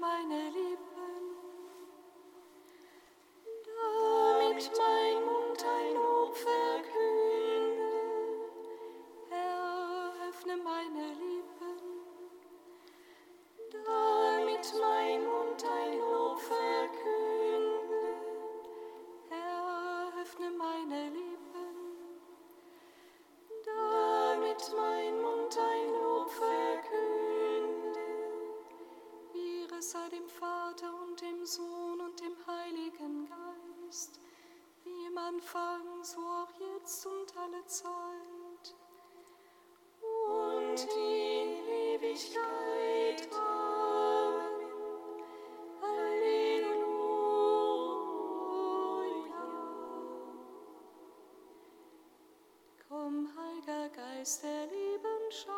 meine Anfang, so auch jetzt und alle Zeit. Und in Ewigkeit. Amen. Heiliger Geist der Lieben.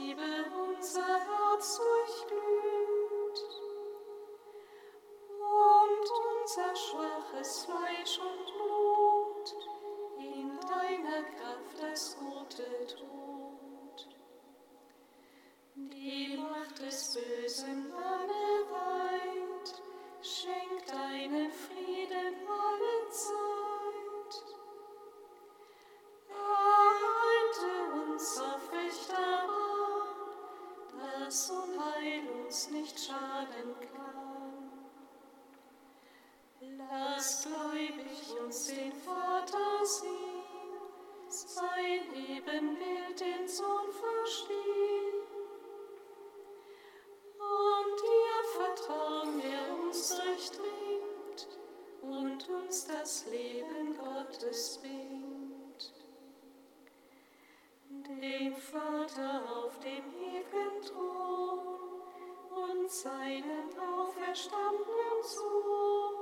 uns das Leben Gottes bringt. Dem Vater auf dem ewigen Thron und seinen auferstandenen Sohn,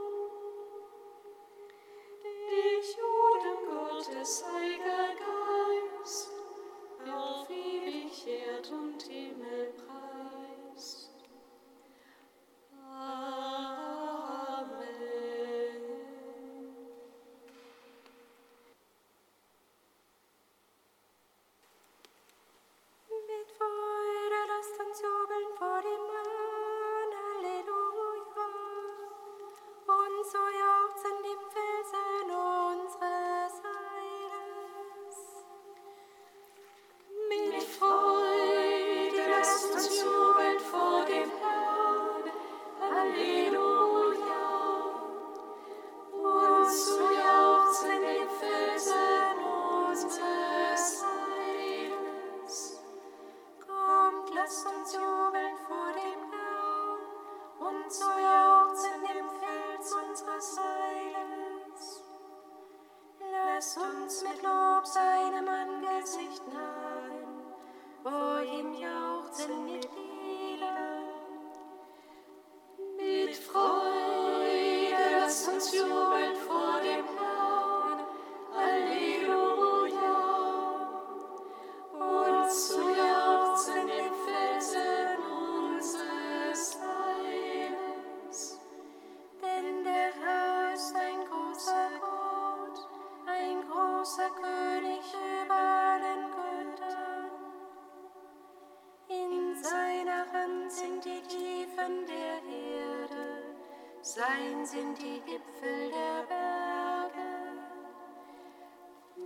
sind die Gipfel der Berge.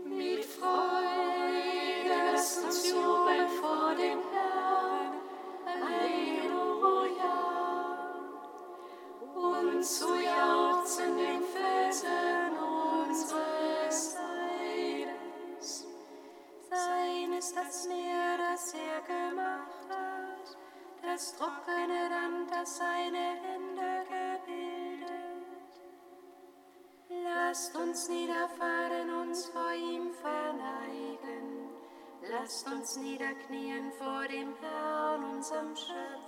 Mit Freude lässt uns jubeln vor dem Herrn. Halleluja. Und zu jauchzen den Felsen unseres Heiles. Sein ist das Meer, das er gemacht hat, das Tropfen Lasst uns niederfahren, uns vor ihm verneigen. Lasst uns niederknien vor dem Herrn, unserem Schöpfer.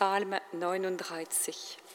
Psalm 39.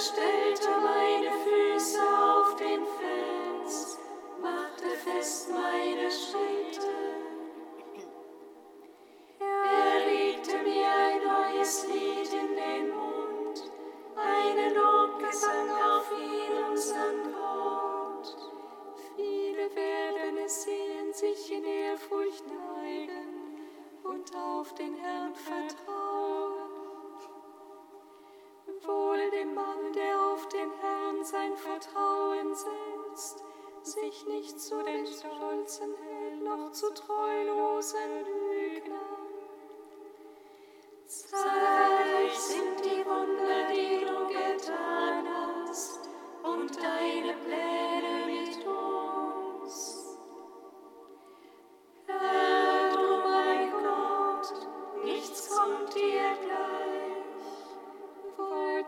verstellte mein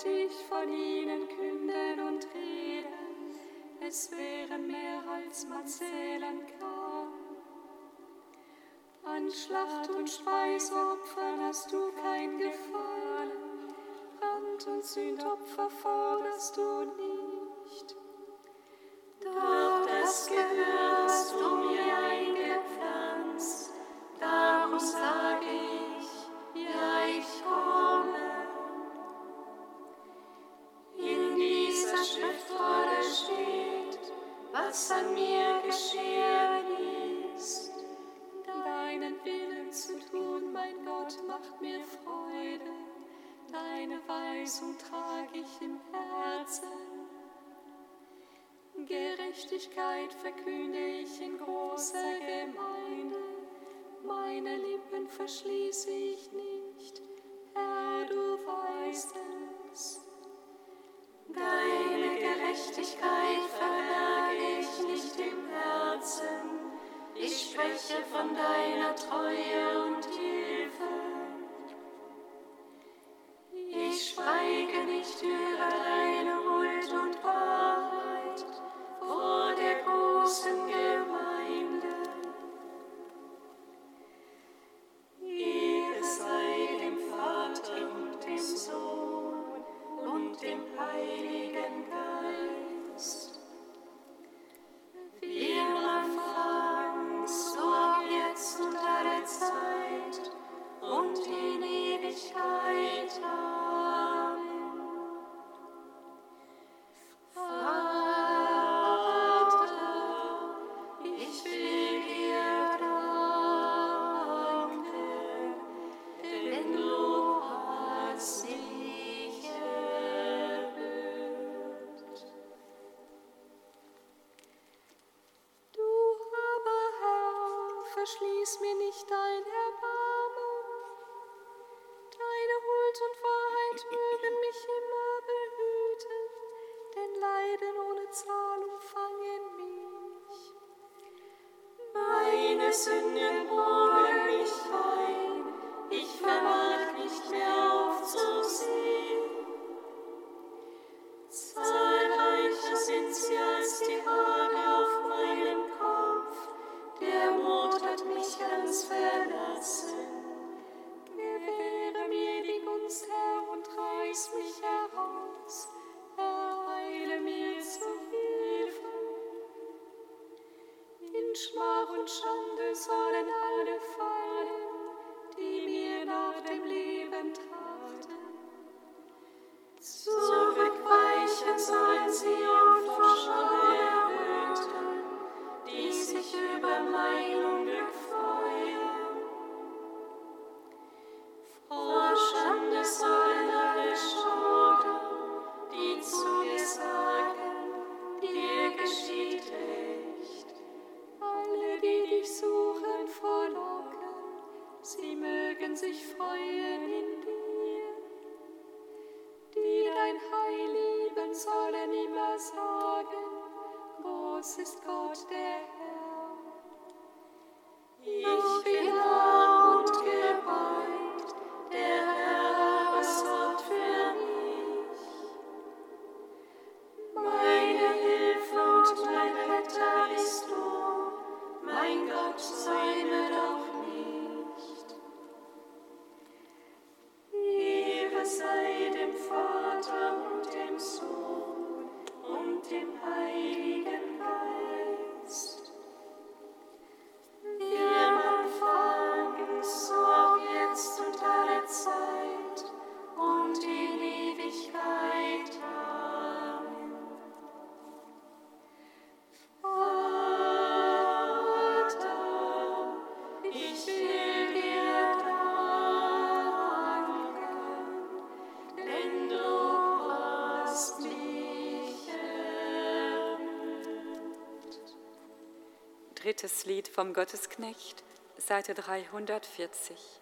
sollte ich von ihnen künden und reden, es wäre mehr als man zählen kann. An Schlacht und Speisopfern hast du kein Gefallen, Brand und Sündopfer forderst du nie. Gerechtigkeit verberge ich nicht im Herzen. Ich spreche von deiner Treue und Hilfe. verschließ mir nicht dein Erbarmen. am I, Lord? drittes Lied vom Gottesknecht, Seite 340.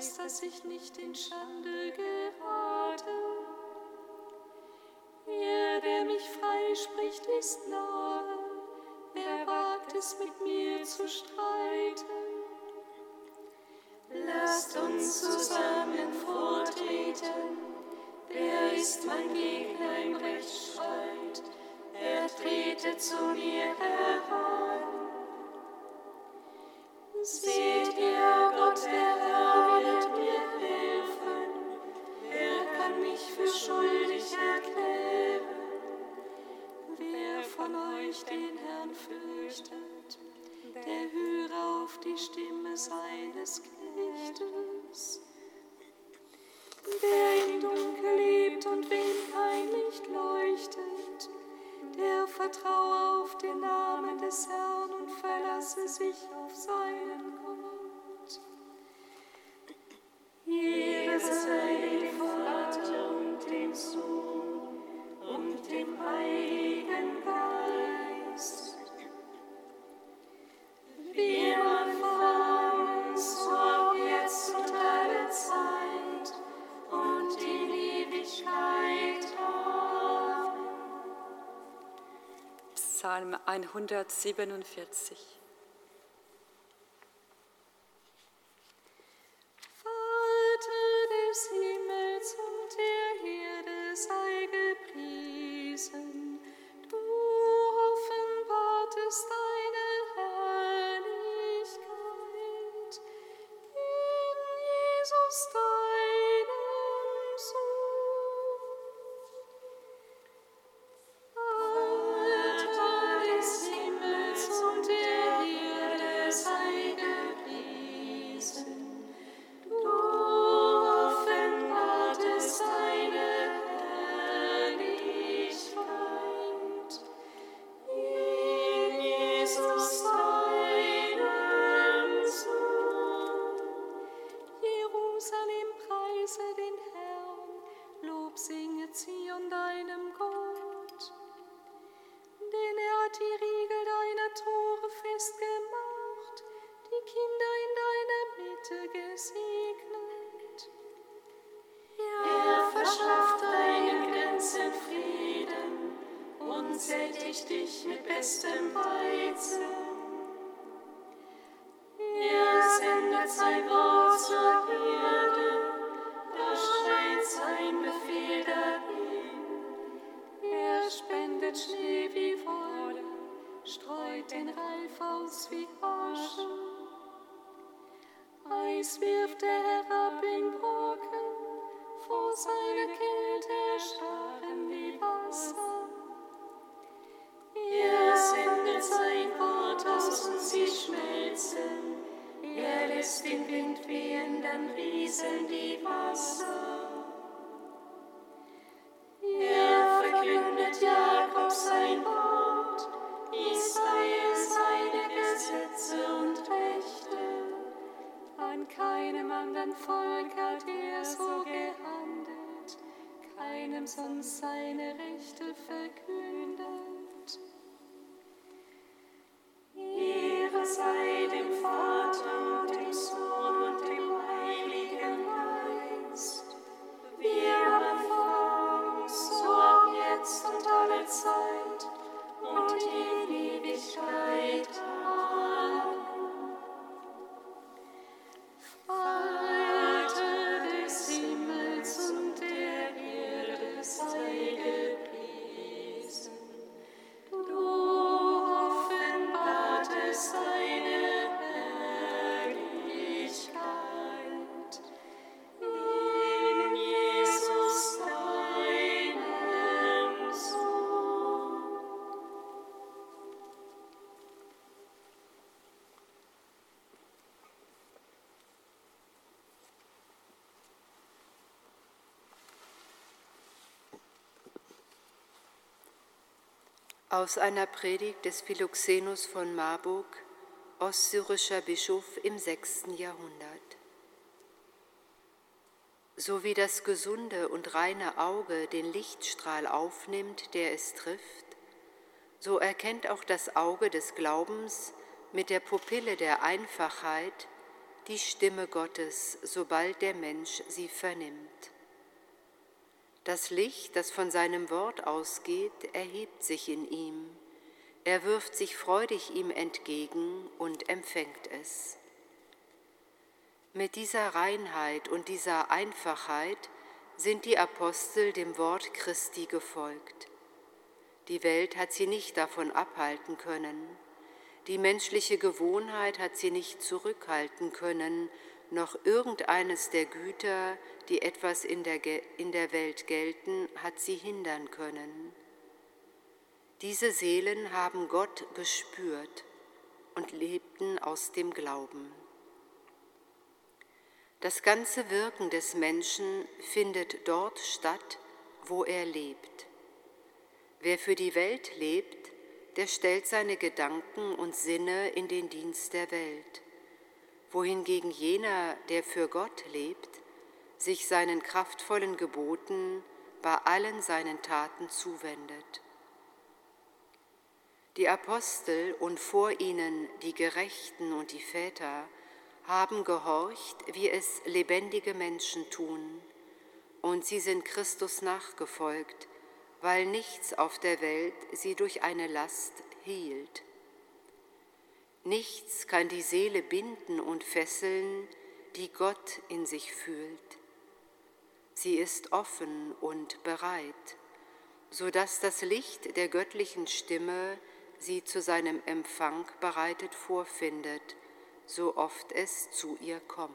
weiß, dass ich nicht in Schande gerate. Er, der mich freispricht, ist nahe. Wer wagt es, mit mir zu streiten? Lasst uns zusammen vortreten. Wer ist mein Gegner im Rechtsstreit? Er trete zu mir heran. sich auf seinen Gott. Ehre sei dem Vater und dem Sohn und dem Heiligen Geist. Wir Psalm 147. Westen Weizen. Herrn rieseln die Wasser. Er verkündet Jakob sein Wort, Israel seine Gesetze und Rechte. An keinem anderen Volk hat er so gehandelt, keinem sonst seine Rechte verkündet. Aus einer Predigt des Philoxenus von Marburg, ostsyrischer Bischof im 6. Jahrhundert. So wie das gesunde und reine Auge den Lichtstrahl aufnimmt, der es trifft, so erkennt auch das Auge des Glaubens mit der Pupille der Einfachheit die Stimme Gottes, sobald der Mensch sie vernimmt. Das Licht, das von seinem Wort ausgeht, erhebt sich in ihm. Er wirft sich freudig ihm entgegen und empfängt es. Mit dieser Reinheit und dieser Einfachheit sind die Apostel dem Wort Christi gefolgt. Die Welt hat sie nicht davon abhalten können. Die menschliche Gewohnheit hat sie nicht zurückhalten können, noch irgendeines der Güter, die etwas in der, in der Welt gelten, hat sie hindern können. Diese Seelen haben Gott gespürt und lebten aus dem Glauben. Das ganze Wirken des Menschen findet dort statt, wo er lebt. Wer für die Welt lebt, der stellt seine Gedanken und Sinne in den Dienst der Welt, wohingegen jener, der für Gott lebt, sich seinen kraftvollen Geboten bei allen seinen Taten zuwendet. Die Apostel und vor ihnen die Gerechten und die Väter haben gehorcht, wie es lebendige Menschen tun, und sie sind Christus nachgefolgt, weil nichts auf der Welt sie durch eine Last hielt. Nichts kann die Seele binden und fesseln, die Gott in sich fühlt. Sie ist offen und bereit, so dass das Licht der göttlichen Stimme sie zu seinem Empfang bereitet vorfindet, so oft es zu ihr kommt.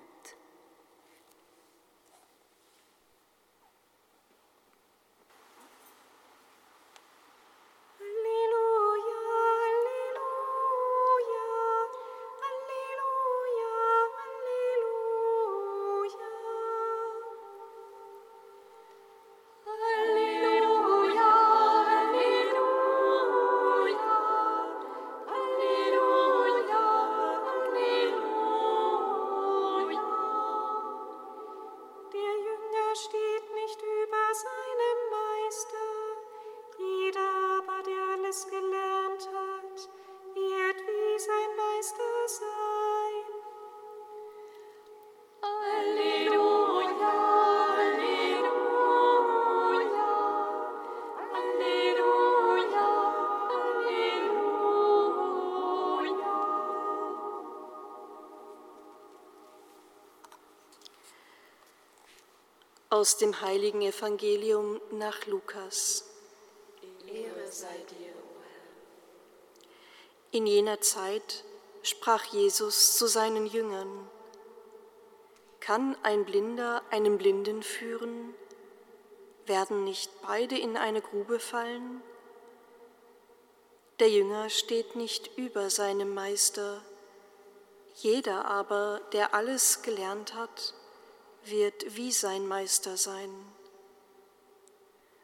Aus dem heiligen Evangelium nach Lukas. Ehre sei dir, o Herr. In jener Zeit sprach Jesus zu seinen Jüngern, Kann ein Blinder einen Blinden führen? Werden nicht beide in eine Grube fallen? Der Jünger steht nicht über seinem Meister, jeder aber, der alles gelernt hat, wird wie sein Meister sein.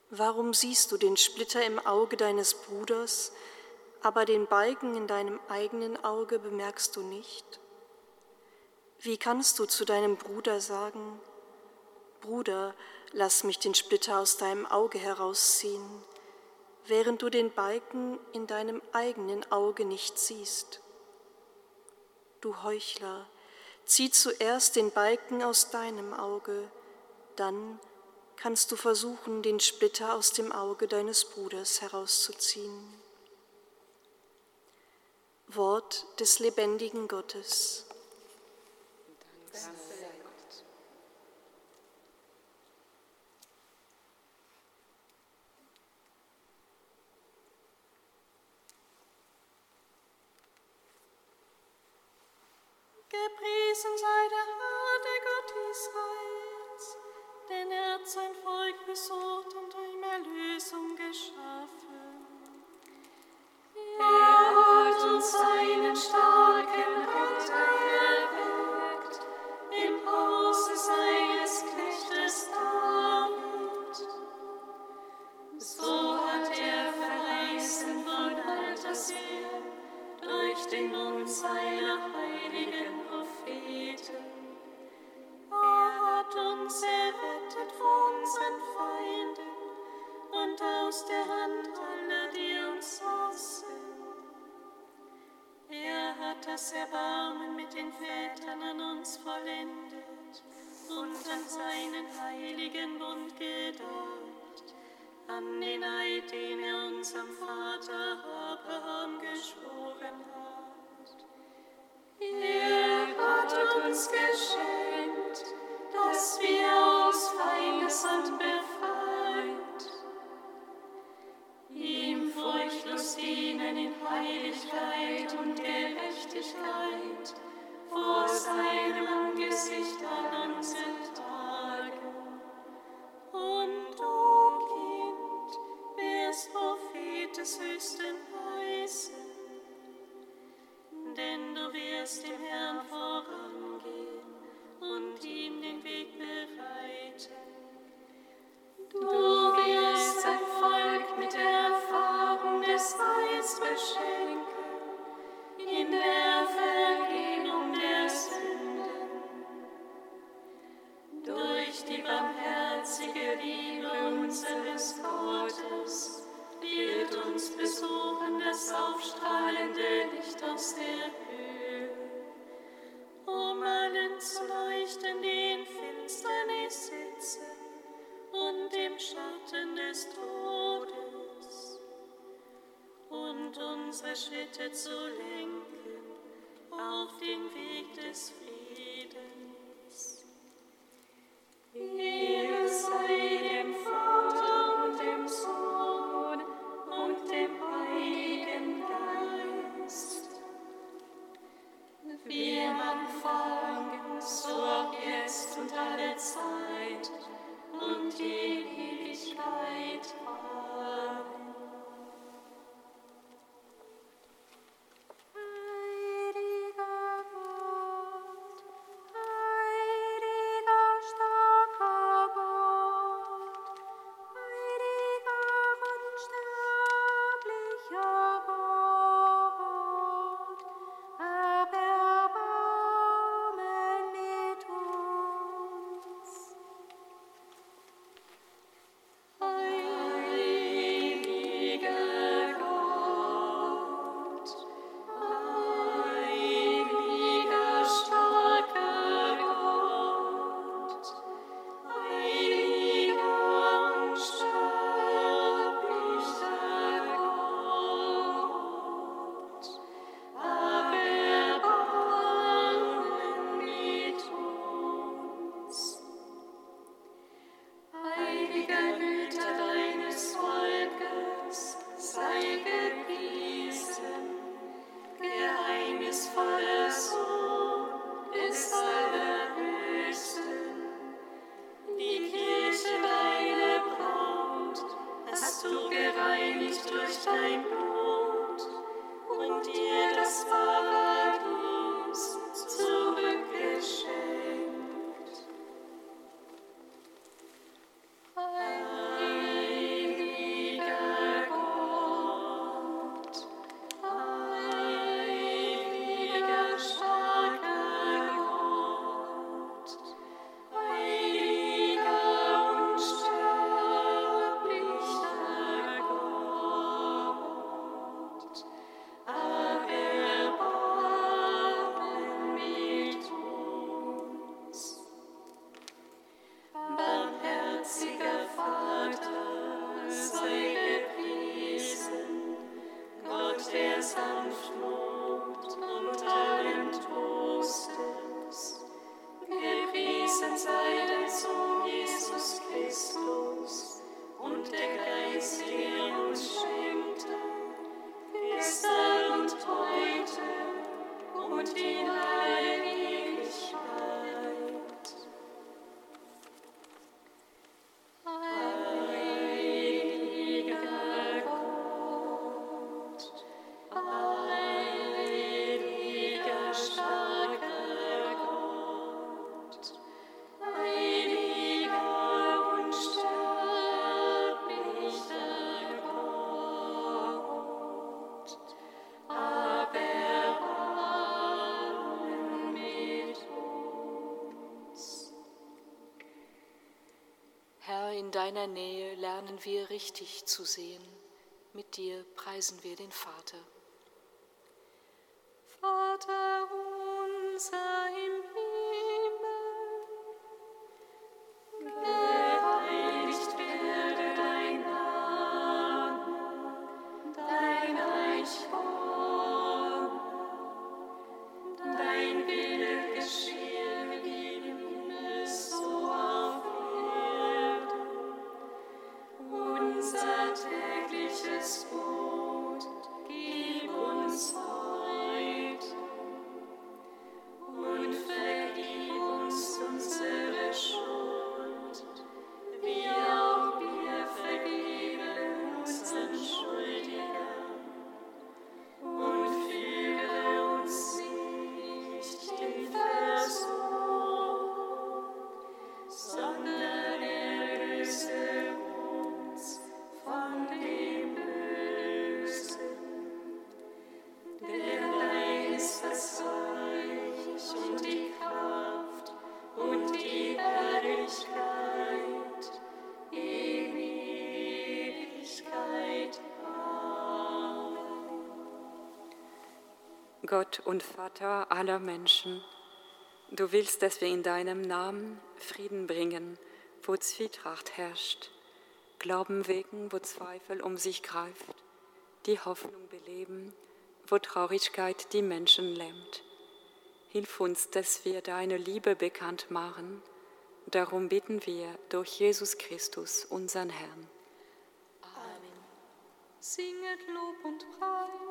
Warum siehst du den Splitter im Auge deines Bruders, aber den Balken in deinem eigenen Auge bemerkst du nicht? Wie kannst du zu deinem Bruder sagen, Bruder, lass mich den Splitter aus deinem Auge herausziehen, während du den Balken in deinem eigenen Auge nicht siehst? Du Heuchler, Zieh zuerst den Balken aus deinem Auge, dann kannst du versuchen, den Splitter aus dem Auge deines Bruders herauszuziehen. Wort des lebendigen Gottes. Danke. Gepriesen sei der Herr, der Gott Israels, denn er hat sein Volk besucht und ihm Erlösung geschaffen. Er hat uns seinen starken das Erbarmen mit den Vätern an uns vollendet und an seinen heiligen Bund gedacht, an den Eid, den er unserem Vater Abraham geschworen hat. Er hat uns geschenkt, dass wir aus Feindeshand befreit, ihm furchtlos dienen in Heiligkeit und Gerechtigkeit vor seinem Angesicht an unseren Tagen. Und du, Kind, wirst Prophet des Höchsten heißen, denn du wirst dem Herrn vorangehen und ihm den Weg bereiten. Du wirst sein Volk mit der Erfahrung des Heils beschenken, unsere Schritte zu lenken auf den Weg des Friedens. Ehre sei dem Vater und dem Sohn und dem Heiligen Geist. Wie im Anfang, so auch jetzt und alle Zeit und in Ewigkeit. Amen. deiner Nähe lernen wir richtig zu sehen. Mit dir preisen wir den Vater. Vater unser im Gott und Vater aller Menschen, du willst, dass wir in deinem Namen Frieden bringen, wo Zwietracht herrscht, Glauben wecken, wo Zweifel um sich greift, die Hoffnung beleben, wo Traurigkeit die Menschen lähmt. Hilf uns, dass wir deine Liebe bekannt machen. Darum bitten wir durch Jesus Christus, unseren Herrn. Singet Lob und Preis.